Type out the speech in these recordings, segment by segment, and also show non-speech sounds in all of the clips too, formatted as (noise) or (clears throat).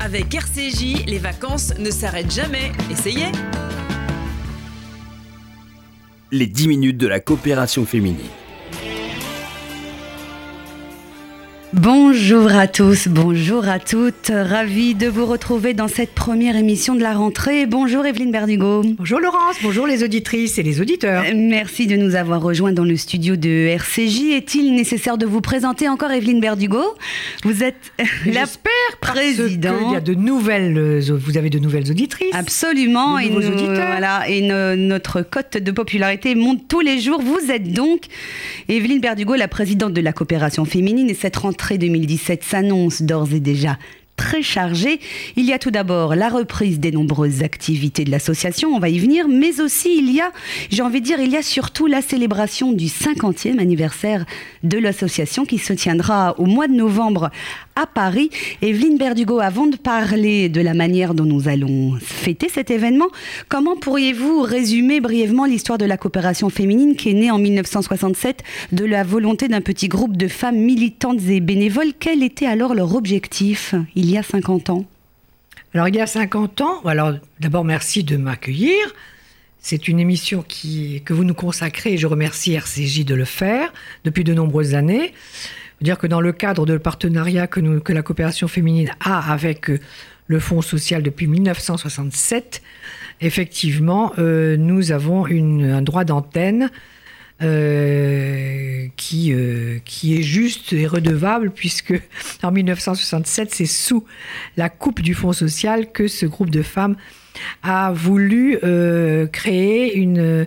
Avec RCJ, les vacances ne s'arrêtent jamais. Essayez Les 10 minutes de la coopération féminine. Bonjour à tous, bonjour à toutes. Ravi de vous retrouver dans cette première émission de la rentrée. Bonjour Evelyne Berdugo. Bonjour Laurence, bonjour les auditrices et les auditeurs. Merci de nous avoir rejoints dans le studio de RCJ. Est-il nécessaire de vous présenter encore Evelyne Berdugo? Vous êêtes (laughs) la présidente. Il y a de nouvelles, vous avez de nouvelles auditrices. Absolument. Et nous- auditeurs. voilà, et no- notre cote de popularité monte tous les jours. Vous êtes donc Evelyne Berdugo, la présidente de la coopération féminine. Et cette rentrée 2017 s'annonce d'ores et déjà très chargée. Il y a tout d'abord la reprise des nombreuses activités de l'association, on va y venir, mais aussi il y a, j'ai envie de dire, il y a surtout la célébration du 50e anniversaire de l'association qui se tiendra au mois de novembre à Paris. Evelyne Berdugo, avant de parler de la manière dont nous allons fêter cet événement, comment pourriez-vous résumer brièvement l'histoire de la coopération féminine qui est née en 1967 de la volonté d'un petit groupe de femmes militantes et bénévoles? Quel était alors leur objectif il y a 50 ans? Alors il y a 50 ans, alors d'abord merci de m'accueillir. C'est une émission que vous nous consacrez et je remercie RCJ de le faire depuis de nombreuses années. Dire que dans le cadre de partenariat que, nous, que la coopération féminine a avec euh, le Fonds social depuis 1967, effectivement, euh, nous avons une- un droit d'antenne euh, qui, qui est juste et redevable puisque en 1967, c'est sous la coupe du Fonds social que ce groupe de femmes a voulu euh, créer une,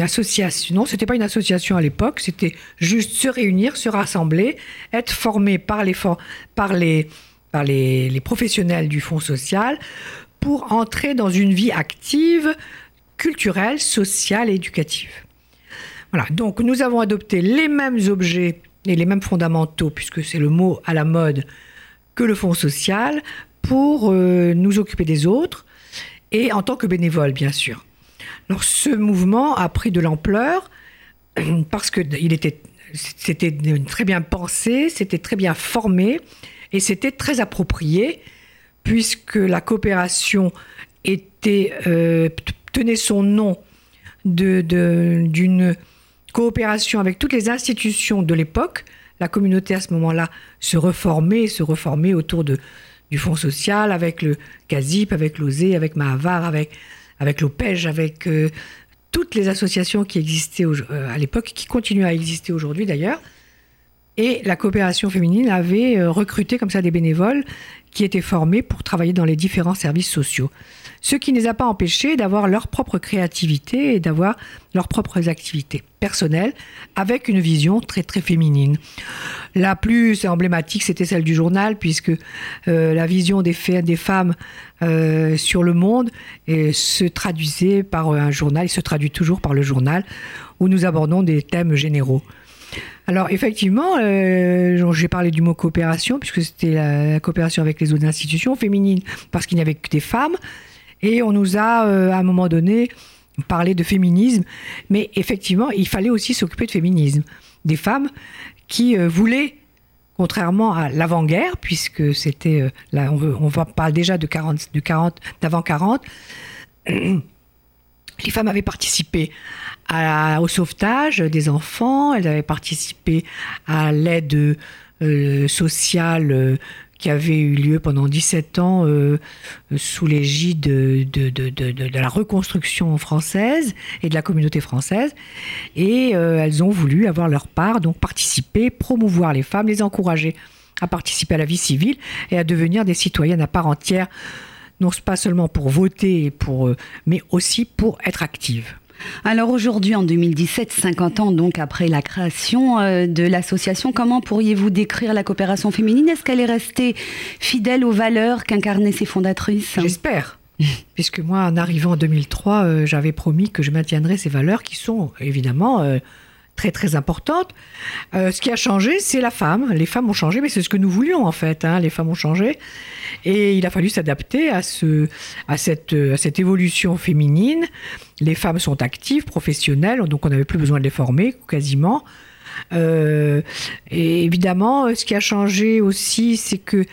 association. Non, c'était pas une association à l'époque, c'était juste se réunir, se rassembler, être formé par les, par les, par les, les professionnels du Fonds social pour entrer dans une vie active, culturelle, sociale et éducative. Voilà, donc nous avons adopté les mêmes objets et les mêmes fondamentaux, puisque c'est le mot à la mode, que le Fonds social, pour euh, nous occuper des autres, et en tant que bénévole, bien sûr. Alors ce mouvement a pris de l'ampleur, (clears throat) parce que il était, c'était très bien pensé, c'était très bien formé, et c'était très approprié, puisque la coopération était, euh, tenait son nom de- de- d'une coopération avec toutes les institutions de l'époque. La communauté à ce moment-là se reformait, se reformait autour de, du Fonds social, avec le CASIP, avec l'OSE, avec Mahavar, avec, avec l'OPEJ, avec euh, toutes les associations qui existaient euh, à l'époque, qui continuent à exister aujourd'hui d'ailleurs. Et la coopération féminine avait euh, recruté comme ça des bénévoles qui étaient formés pour travailler dans les différents services sociaux. Ce qui ne les a pas empêchés d'avoir leur propre créativité et d'avoir leurs propres activités personnelles avec une vision très très féminine. La plus emblématique, c'était celle du journal, puisque euh, la vision des, femmes euh, sur le monde se traduisait par un journal, se traduit toujours par le journal, où nous abordons des thèmes généraux. Alors effectivement, euh, j'ai parlé du mot coopération, puisque c'était la, coopération avec les autres institutions féminines, parce qu'il n'y avait que des femmes. Et on nous a, à un moment donné, parlé de féminisme. Mais effectivement, il fallait aussi s'occuper de féminisme. Des femmes qui euh, voulaient, contrairement à l'avant-guerre, puisque c'était, euh, là, on, parle déjà de 40, de 40, d'avant 40, (clears throat) les femmes avaient participé au sauvetage des enfants, elles avaient participé à l'aide euh, sociale qui avait eu lieu pendant 17 ans euh, sous l'égide de, la reconstruction française et de la communauté française. Et euh, elles ont voulu avoir leur part, donc participer, promouvoir les femmes, les encourager à participer à la vie civile et à devenir des citoyennes à part entière non pas seulement pour voter, pour, euh, mais aussi pour être active. Alors aujourd'hui, en 2017, 50 ans donc après la création euh, de l'association, comment pourriez-vous décrire la coopération féminine? Est-ce qu'elle est restée fidèle aux valeurs qu'incarnaient ses fondatrices? J'espère. (laughs) Puisque moi, en arrivant en 2003, euh, j'avais promis que je maintiendrais ces valeurs qui sont évidemment euh, très très importantes. Euh, ce qui a changé, c'est la femme. Les femmes ont changé, mais c'est ce que nous voulions en fait. hein. Les femmes ont changé. Et il a fallu s'adapter à, ce, à, cette, à cette évolution féminine. Les femmes sont actives, professionnelles, donc on n'avait plus besoin de les former quasiment. Euh, et évidemment, ce qui a changé aussi, c'est que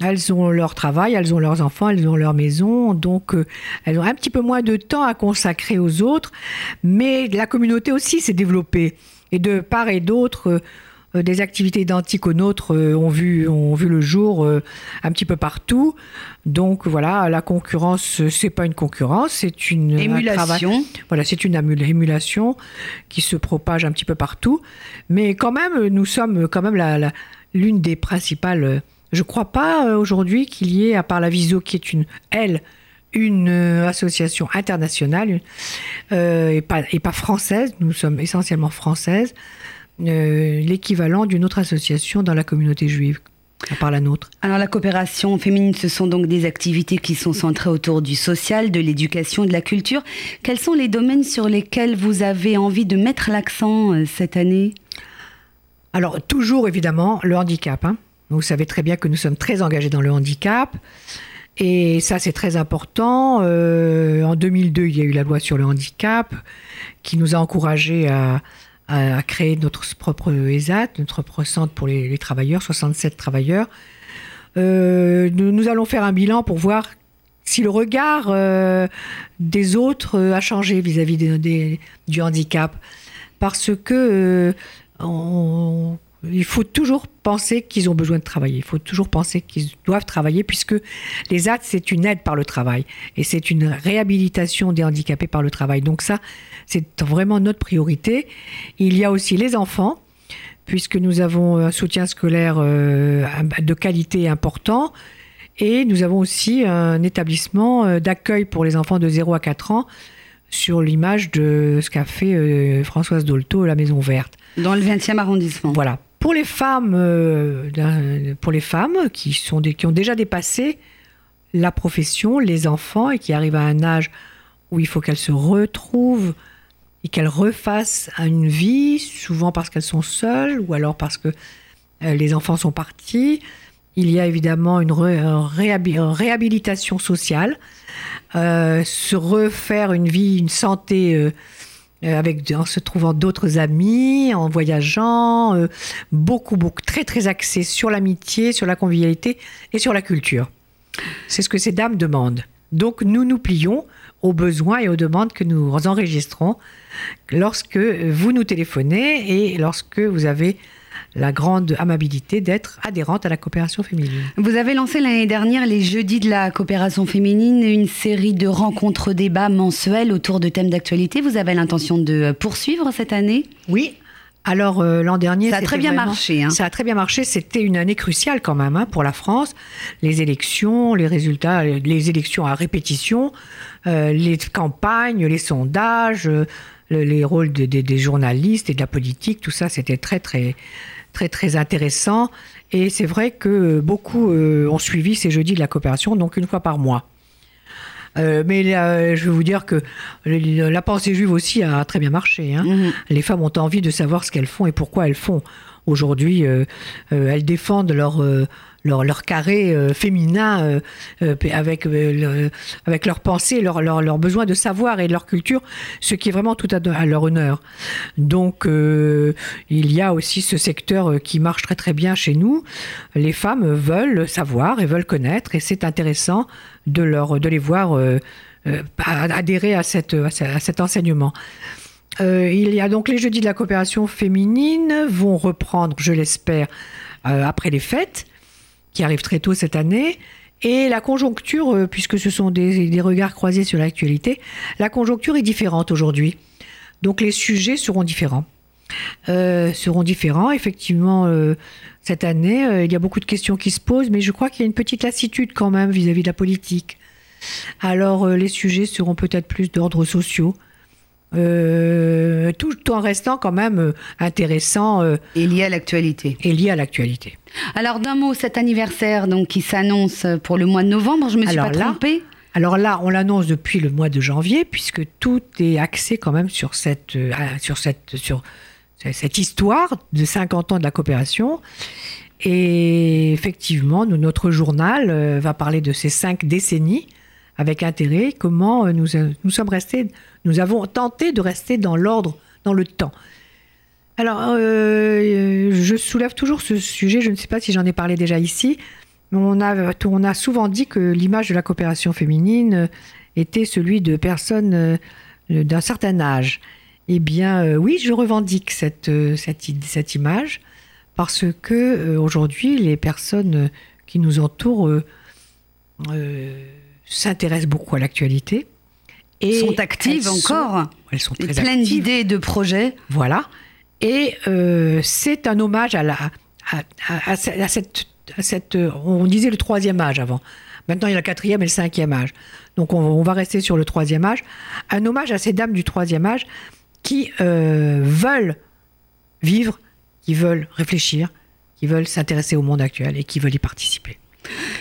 elles ont leur travail, elles ont leurs enfants, elles ont leur maison, donc euh, elles ont un petit peu moins de temps à consacrer aux autres, mais la communauté aussi s'est développée. Et de part et d'autre, euh, des activités identiques aux nôtres euh, ont, vu, ont vu le jour un petit peu partout. Donc voilà, la concurrence, c'est pas une concurrence, c'est une émulation. voilà, c'est une émulation qui se propage un petit peu partout. Mais quand même, nous sommes quand même la, l'une des principales je ne crois pas euh, aujourd'hui qu'il y ait, à part la Viso, qui est une, elle, une euh, association internationale euh, et, pas, et, pas, française, nous sommes essentiellement françaises, l'équivalent d'une autre association dans la communauté juive. À part la nôtre. Alors la coopération féminine, ce sont donc des activités qui sont centrées autour du social, de l'éducation, de la culture. Quels sont les domaines sur lesquels vous avez envie de mettre l'accent cette année? Alors toujours évidemment le handicap. Hein. Vous savez très bien que nous sommes très engagés dans le handicap. Et ça, c'est très important. Euh, en 2002, il y a eu la loi sur le handicap qui nous a encouragés à, créer notre propre ESAT, notre propre centre pour les, travailleurs, 67 travailleurs. Euh, nous, allons faire un bilan pour voir si le regard euh, des autres a changé vis-à-vis du handicap. Parce que on, il faut toujours penser qu'ils ont besoin de travailler. Il faut toujours penser qu'ils doivent travailler puisque les AT, c'est une aide par le travail et c'est une réhabilitation des handicapés par le travail. Donc ça, c'est vraiment notre priorité. Il y a aussi les enfants puisque nous avons un soutien scolaire euh, de qualité important. Et nous avons aussi un établissement euh, d'accueil pour les enfants de 0 à 4 ans sur l'image de ce qu'a fait euh, Françoise Dolto, la Maison Verte. Dans le 20e arrondissement. Voilà. Pour les femmes, euh, pour les femmes qui, sont qui ont déjà dépassé la profession, les enfants, et qui arrivent à un âge où il faut qu'elles se retrouvent et qu'elles refassent une vie, souvent parce qu'elles sont seules ou alors parce que euh, les enfants sont partis. Il y a évidemment une, réhabilitation sociale, euh, se refaire une vie, une santé avec, en se trouvant d'autres amis, en voyageant, euh, beaucoup, beaucoup, très, très axé sur l'amitié, sur la convivialité et sur la culture. C'est ce que ces dames demandent. Donc nous nous plions aux besoins et aux demandes que nous enregistrons lorsque vous nous téléphonez et lorsque vous avez la grande amabilité d'être adhérente à la coopération féminine. Vous avez lancé l'année dernière les Jeudis de la coopération féminine, une série de rencontres débats mensuels autour de thèmes d'actualité. Vous avez l'intention de poursuivre cette année? Oui, alors euh, l'an dernier, ça a très bien marché. Hein. Ça a très bien marché. C'était une année cruciale quand même hein, pour la France. Les élections, les résultats, les élections à répétition, euh, les campagnes, les sondages, euh, les rôles des journalistes et de la politique, tout ça, c'était très très très très intéressant. Et c'est vrai que beaucoup euh, ont suivi ces jeudis de la coopération, donc une fois par mois. Euh, mais je vais vous dire que la pensée juive aussi a très bien marché. Hein. Mm-hmm. Les femmes ont envie de savoir ce qu'elles font et pourquoi elles font. Aujourd'hui, euh, elles défendent leur leur, leur carré euh, féminin euh, euh, avec, avec leur pensée, leur, leur, leur, besoin de savoir et leur culture, ce qui est vraiment tout à, leur honneur. Donc il y a aussi ce secteur qui marche très très bien chez nous. Les femmes veulent savoir et veulent connaître et c'est intéressant de, leur, de les voir adhérer à, cette, à cet enseignement. il y a donc les jeudis de la coopération féminine vont reprendre, je l'espère, après les fêtes qui arrive très tôt cette année. Et la conjoncture, euh, puisque ce sont des, regards croisés sur l'actualité, la conjoncture est différente aujourd'hui. Donc les sujets seront différents. Euh, seront différents. Effectivement, euh, cette année, il y a beaucoup de questions qui se posent, mais je crois qu'il y a une petite lassitude quand même vis-à-vis de la politique. Alors les sujets seront peut-être plus d'ordre sociaux, euh, tout en restant quand même euh, intéressant. Euh, et lié à l'actualité. Et lié à l'actualité. Alors d'un mot, cet anniversaire donc, qui s'annonce pour le mois de novembre, je me suis pas trompée alors là, on l'annonce depuis le mois de janvier, puisque tout est axé quand même sur cette, sur cette, sur cette histoire de 50 ans de la coopération. Et effectivement, notre journal va parler de ces cinq décennies avec intérêt, comment nous, nous sommes restés nous avons tenté de rester dans l'ordre, dans le temps. Alors, euh, je soulève toujours ce sujet, je ne sais pas si j'en ai parlé déjà ici, a, on a souvent dit que l'image de la coopération féminine était celui de personnes euh, d'un certain âge. Eh bien, euh, oui, je revendique euh, cette image parce que aujourd'hui, les personnes qui nous entourent s'intéressent beaucoup à l'actualité. Et sont actives encore. elles sont très pleines d'idées et de projets. Voilà. Et c'est un hommage à, la, à, cette, cette, On disait le troisième âge avant. Maintenant, il y a le quatrième et le cinquième âge. Donc, on, va rester sur le troisième âge. Un hommage à ces dames du troisième âge qui euh, veulent vivre, qui veulent réfléchir, qui veulent s'intéresser au monde actuel et qui veulent y participer.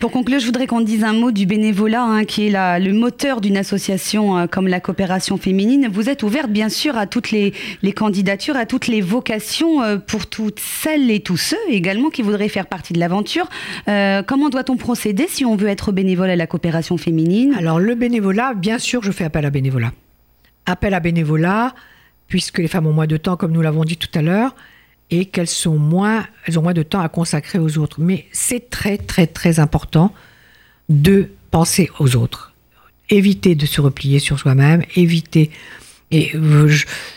Pour conclure, je voudrais qu'on dise un mot du bénévolat, hein, qui est le moteur d'une association euh, comme la coopération féminine. Vous êtes ouverte, bien sûr, à toutes les, candidatures, à toutes les vocations, euh, pour toutes celles et tous ceux également qui voudraient faire partie de l'aventure. Euh, comment doit-on procéder si on veut être bénévole à la coopération féminine? Alors, le bénévolat, bien sûr, je fais appel à bénévolat. Appel à bénévolat, puisque les femmes ont moins de temps, comme nous l'avons dit tout à l'heure et qu'elles sont moins, elles ont moins de temps à consacrer aux autres. Mais c'est très très très important de penser aux autres. Éviter de se replier sur soi-même, éviter. Et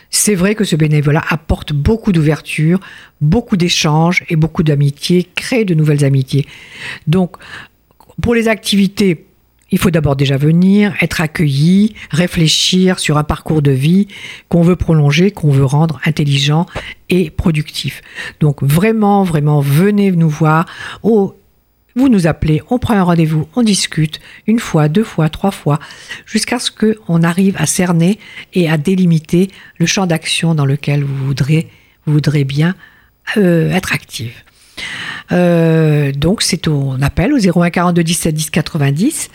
c'est vrai que ce bénévolat apporte beaucoup d'ouverture, beaucoup d'échanges et beaucoup d'amitié, crée de nouvelles amitiés. Donc, pour les activités il faut d'abord déjà venir, être accueilli, réfléchir sur un parcours de vie qu'on veut prolonger, qu'on veut rendre intelligent et productif. Donc vraiment, vraiment, venez nous voir. Oh, vous nous appelez, on prend un rendez-vous, on discute une fois, deux fois, trois fois, jusqu'à ce qu'on arrive à cerner et à délimiter le champ d'action dans lequel vous voudrez, vous voudrez bien euh, être active. Euh, donc c'est on appelle au 01 42 17 10 90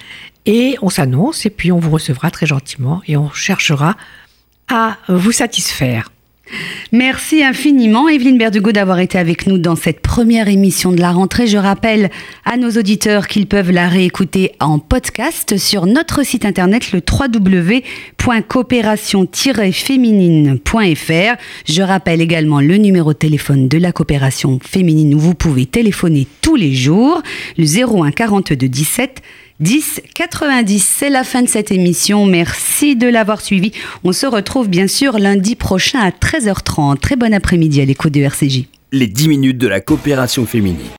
et on s'annonce et puis on vous recevra très gentiment et on cherchera à vous satisfaire. Merci infiniment Evelyne Berdugo d'avoir été avec nous dans cette première émission de la rentrée. Je rappelle à nos auditeurs qu'ils peuvent la réécouter en podcast sur notre site internet le www.coopération-féminine.fr. Je rappelle également le numéro de téléphone de la coopération féminine où vous pouvez téléphoner tous les jours, le 01 42 17 10 90. C'est la fin de cette émission. Merci de l'avoir suivi. On se retrouve bien sûr lundi prochain à 13h30. Très bon après-midi à l'écho de RCJ. Les 10 minutes de la coopération féminine.